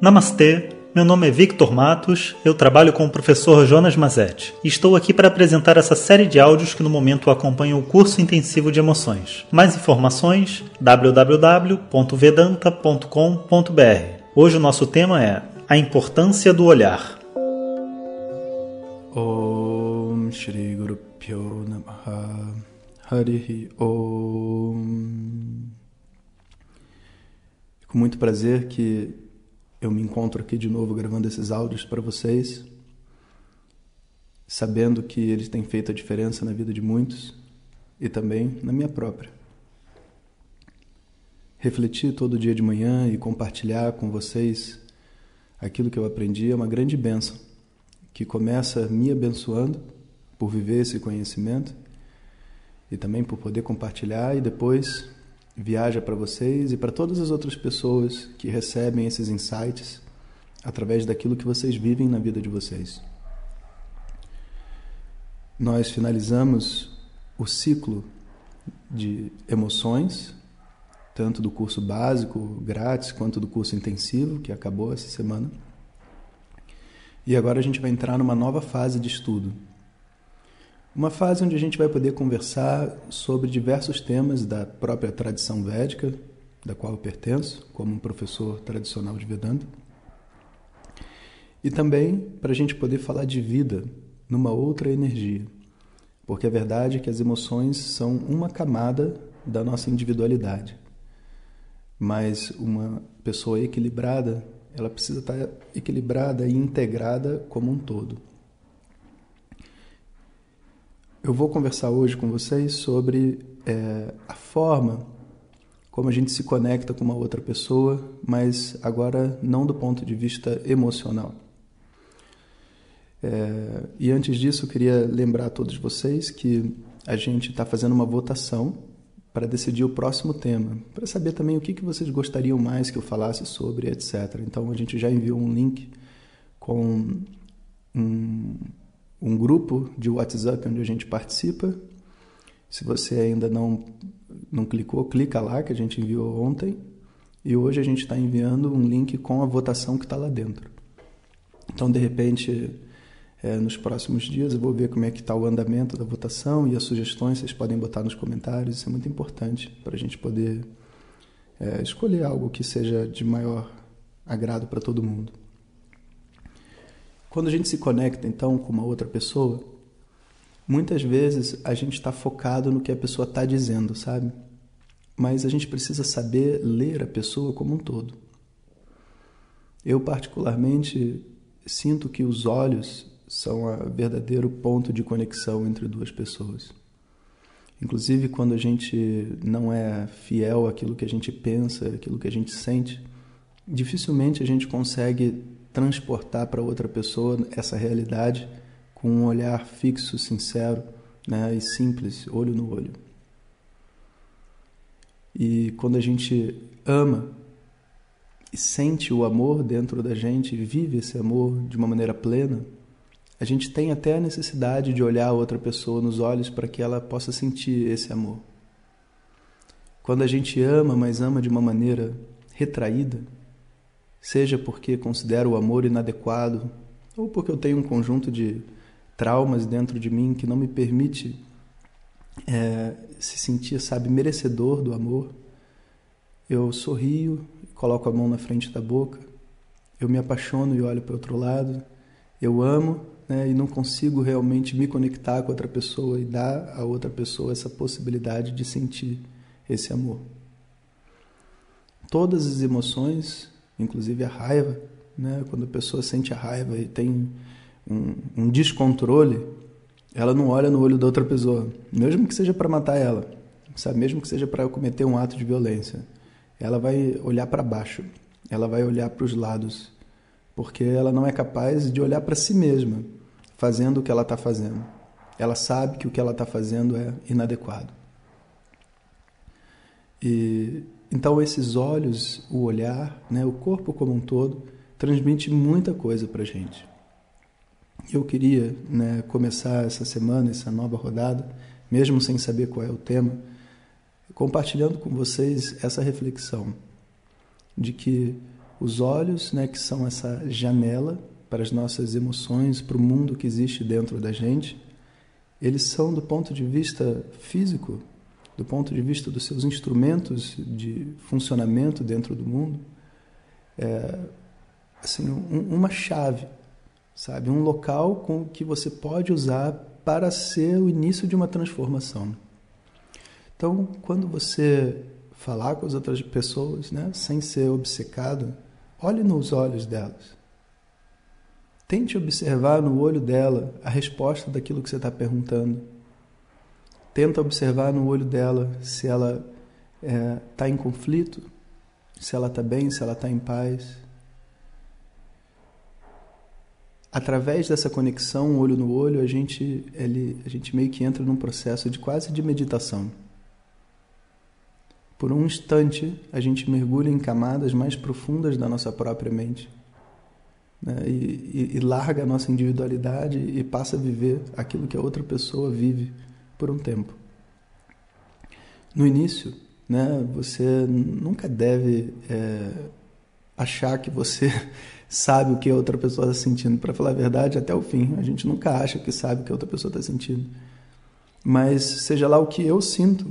Namastê, meu nome é Victor Matos, eu trabalho com o professor Jonas Mazetti e estou aqui para apresentar essa série de áudios que no momento acompanham o curso intensivo de emoções. Mais informações www.vedanta.com.br. Hoje o nosso tema é a importância do olhar. Om Shri Guru Pyo Namaha Harihi Om. Com muito prazer que eu me encontro aqui de novo gravando esses áudios para vocês, sabendo que eles têm feito a diferença na vida de muitos e também na minha própria. Refletir todo dia de manhã e compartilhar com vocês aquilo que eu aprendi é uma grande benção, que começa me abençoando por viver esse conhecimento e também por poder compartilhar e depois viaja para vocês e para todas as outras pessoas que recebem esses insights através daquilo que vocês vivem na vida de vocês. Nós finalizamos o ciclo de emoções, tanto do curso básico grátis quanto do curso intensivo, que acabou essa semana. E agora a gente vai entrar numa nova fase de estudo, uma fase onde a gente vai poder conversar sobre diversos temas da própria tradição védica, da qual eu pertenço, como um professor tradicional de Vedanta. E também para a gente poder falar de vida numa outra energia. Porque a verdade é que as emoções são uma camada da nossa individualidade. Mas uma pessoa equilibrada, ela precisa estar equilibrada e integrada como um todo. Eu vou conversar hoje com vocês sobre é, a forma como a gente se conecta com uma outra pessoa, mas agora não do ponto de vista emocional. É, e antes disso, eu queria lembrar a todos vocês que a gente está fazendo uma votação para decidir o próximo tema, para saber também o que, que vocês gostariam mais que eu falasse sobre, etc. Então, a gente já enviou um link com um, um grupo de WhatsApp onde a gente participa. Se você ainda não, não clicou, clica lá que a gente enviou ontem. E hoje a gente está enviando um link com a votação que está lá dentro. Então, de repente, é, nos próximos dias eu vou ver como é que está o andamento da votação e as sugestões vocês podem botar nos comentários. Isso é muito importante para a gente poder é, escolher algo que seja de maior agrado para todo mundo. Quando a gente se conecta então com uma outra pessoa, muitas vezes a gente está focado no que a pessoa está dizendo, sabe? Mas a gente precisa saber ler a pessoa como um todo. Eu, particularmente, sinto que os olhos são o verdadeiro ponto de conexão entre duas pessoas. Inclusive, quando a gente não é fiel àquilo que a gente pensa, àquilo que a gente sente, dificilmente a gente consegue transportar para outra pessoa essa realidade com um olhar fixo, sincero né, e simples, olho no olho. E quando a gente ama e sente o amor dentro da gente, vive esse amor de uma maneira plena, a gente tem até a necessidade de olhar outra pessoa nos olhos para que ela possa sentir esse amor. Quando a gente ama, mas ama de uma maneira retraída, seja porque considero o amor inadequado ou porque eu tenho um conjunto de traumas dentro de mim que não me permite é, se sentir, sabe, merecedor do amor. Eu sorrio, coloco a mão na frente da boca, eu me apaixono e olho para outro lado, eu amo né, e não consigo realmente me conectar com outra pessoa e dar a outra pessoa essa possibilidade de sentir esse amor. Todas as emoções inclusive a raiva, né? quando a pessoa sente a raiva e tem um, um descontrole, ela não olha no olho da outra pessoa, mesmo que seja para matar ela, sabe? mesmo que seja para cometer um ato de violência. Ela vai olhar para baixo, ela vai olhar para os lados, porque ela não é capaz de olhar para si mesma, fazendo o que ela está fazendo. Ela sabe que o que ela está fazendo é inadequado. E então esses olhos, o olhar, né, o corpo como um todo, transmite muita coisa para gente. Eu queria né, começar essa semana, essa nova rodada, mesmo sem saber qual é o tema, compartilhando com vocês essa reflexão de que Os olhos, né, que são essa janela para as nossas emoções, para o mundo que existe dentro da gente, eles são do ponto de vista físico, do ponto de vista dos seus instrumentos de funcionamento dentro do mundo, é, assim, um, uma chave, sabe, um local com que você pode usar para ser o início de uma transformação. Então, quando você falar com as outras pessoas, né, sem ser obcecado, olhe nos olhos delas. Tente observar no olho dela a resposta daquilo que você está perguntando. Tenta observar no olho dela se ela está é, tá em conflito, se ela está bem, se ela está em paz. Através dessa conexão olho no olho, a gente, ele, a gente meio que entra num processo de quase de meditação. Por um instante, a gente mergulha em camadas mais profundas da nossa própria mente né? e, e, e larga a nossa individualidade e passa a viver aquilo que a outra pessoa vive por um tempo. No início, né, você nunca deve é, achar que você sabe o que a outra pessoa está sentindo. Para falar a verdade, até o fim, a gente nunca acha que sabe o que a outra pessoa está sentindo. Mas seja lá o que eu sinto,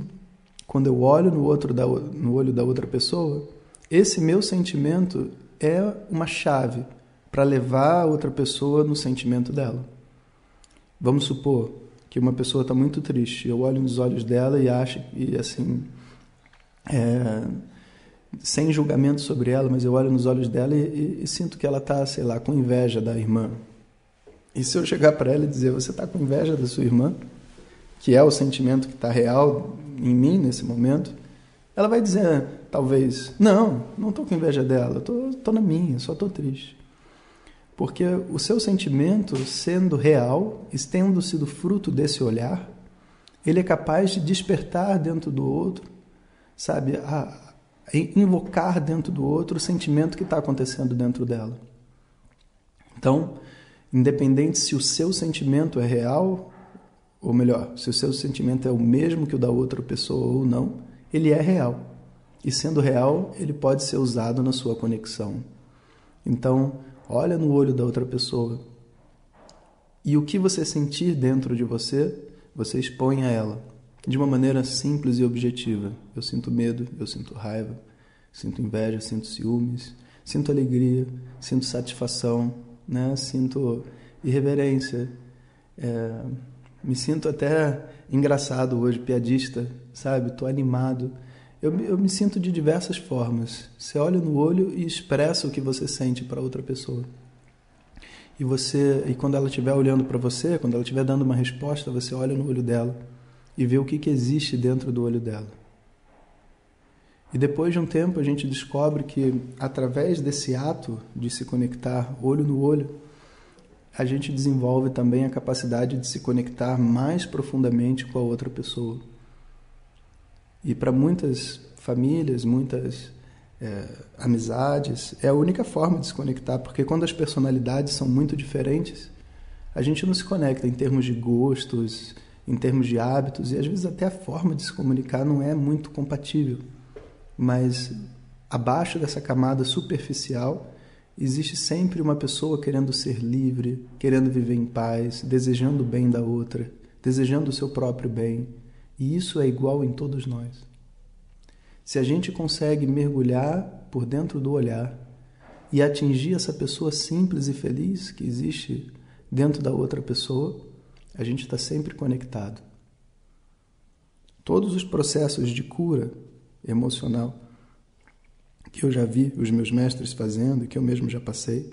quando eu olho no, outro da, no olho da outra pessoa, esse meu sentimento é uma chave para levar a outra pessoa no sentimento dela. Vamos supor que uma pessoa está muito triste, eu olho nos olhos dela e acho, e assim, é, sem julgamento sobre ela, mas eu olho nos olhos dela e, e, e sinto que ela está, sei lá, com inveja da irmã. E se eu chegar para ela e dizer, você está com inveja da sua irmã? que é o sentimento que está real em mim nesse momento, ela vai dizer, talvez, não, não estou com inveja dela, estou na minha, só estou triste. Porque o seu sentimento, sendo real, tendo sido fruto desse olhar, ele é capaz de despertar dentro do outro, sabe, a, a invocar dentro do outro o sentimento que está acontecendo dentro dela. Então, independente se o seu sentimento é real ou melhor, se o seu sentimento é o mesmo que o da outra pessoa ou não, ele é real. E sendo real, ele pode ser usado na sua conexão. Então, olha no olho da outra pessoa. E o que você sentir dentro de você, você expõe a ela de uma maneira simples e objetiva. Eu sinto medo, eu sinto raiva, sinto inveja, sinto ciúmes, sinto alegria, sinto satisfação, né? sinto irreverência. É me sinto até engraçado hoje, piadista, sabe? Estou animado. Eu, eu me sinto de diversas formas. Você olha no olho e expressa o que você sente para outra pessoa. E você, e quando ela estiver olhando para você, quando ela estiver dando uma resposta, você olha no olho dela e vê o que, que existe dentro do olho dela. E depois de um tempo a gente descobre que através desse ato de se conectar olho no olho, a gente desenvolve também a capacidade de se conectar mais profundamente com a outra pessoa. E para muitas famílias, muitas é, amizades, é a única forma de se conectar, porque quando as personalidades são muito diferentes, a gente não se conecta em termos de gostos, em termos de hábitos, e às vezes até a forma de se comunicar não é muito compatível. Mas abaixo dessa camada superficial, existe sempre uma pessoa querendo ser livre, querendo viver em paz, desejando o bem da outra, desejando o seu próprio bem. E isso é igual em todos nós. Se a gente consegue mergulhar por dentro do olhar e atingir essa pessoa simples e feliz que existe dentro da outra pessoa, a gente está sempre conectado. Todos os processos de cura emocional que eu já vi os meus mestres fazendo que eu mesmo já passei,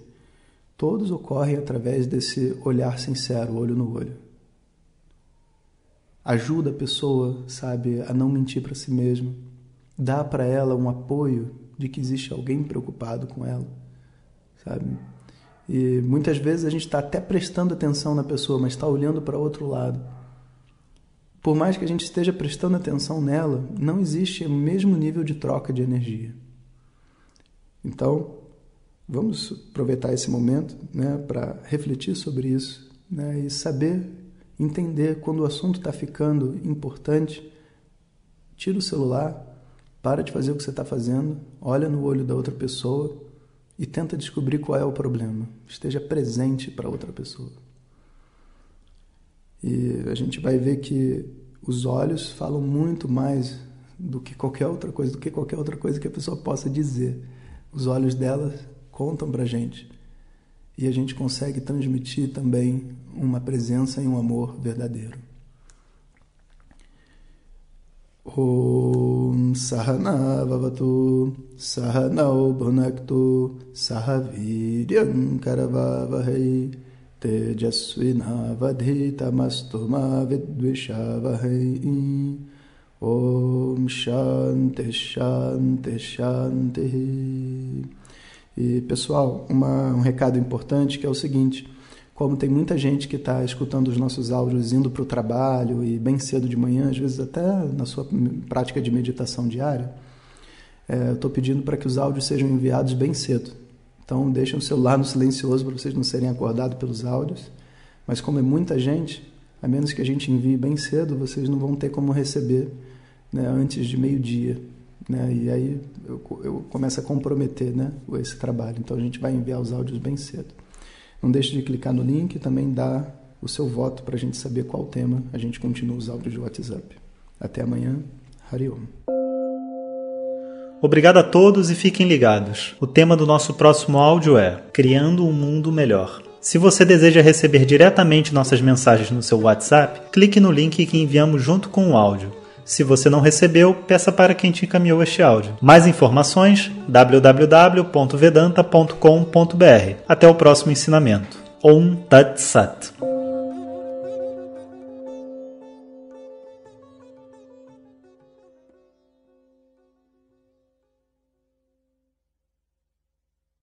todos ocorrem através desse olhar sincero, olho no olho. Ajuda a pessoa, sabe, a não mentir para si mesma, dá para ela um apoio de que existe alguém preocupado com ela, sabe? E muitas vezes a gente está até prestando atenção na pessoa, mas está olhando para outro lado. Por mais que a gente esteja prestando atenção nela, não existe o mesmo nível de troca de energia. Então, vamos aproveitar esse momento né, para refletir sobre isso né, e saber entender quando o assunto está ficando importante. Tira o celular, para de fazer o que você está fazendo, olha no olho da outra pessoa e tenta descobrir qual é o problema. Esteja presente para outra pessoa. E a gente vai ver que os olhos falam muito mais do que qualquer outra coisa, do que qualquer outra coisa que a pessoa possa dizer. Os olhos dela contam para gente. E a gente consegue transmitir também uma presença e um amor verdadeiro. Om Sahana Vavatu Sahanau Bhunaktu Sahaviryam Karavavahai Tejasvinavadhitamastu Ma Vidvishavahai Om Shanti Shanti Shanti E pessoal, uma, um recado importante que é o seguinte como tem muita gente que está escutando os nossos áudios indo para o trabalho e bem cedo de manhã, às vezes até na sua prática de meditação diária, é, eu estou pedindo para que os áudios sejam enviados bem cedo. Então deixem o celular no silencioso para vocês não serem acordados pelos áudios. Mas como é muita gente, a menos que a gente envie bem cedo, vocês não vão ter como receber né, antes de meio-dia. Né? E aí eu, eu começo a comprometer né, esse trabalho. Então a gente vai enviar os áudios bem cedo. Não deixe de clicar no link e também dar o seu voto para a gente saber qual tema a gente continua os áudios de WhatsApp. Até amanhã. Hariom. Obrigado a todos e fiquem ligados. O tema do nosso próximo áudio é Criando um Mundo Melhor. Se você deseja receber diretamente nossas mensagens no seu WhatsApp, clique no link que enviamos junto com o áudio. Se você não recebeu, peça para quem te encaminhou este áudio. Mais informações: www.vedanta.com.br. Até o próximo ensinamento. Om Tat Sat.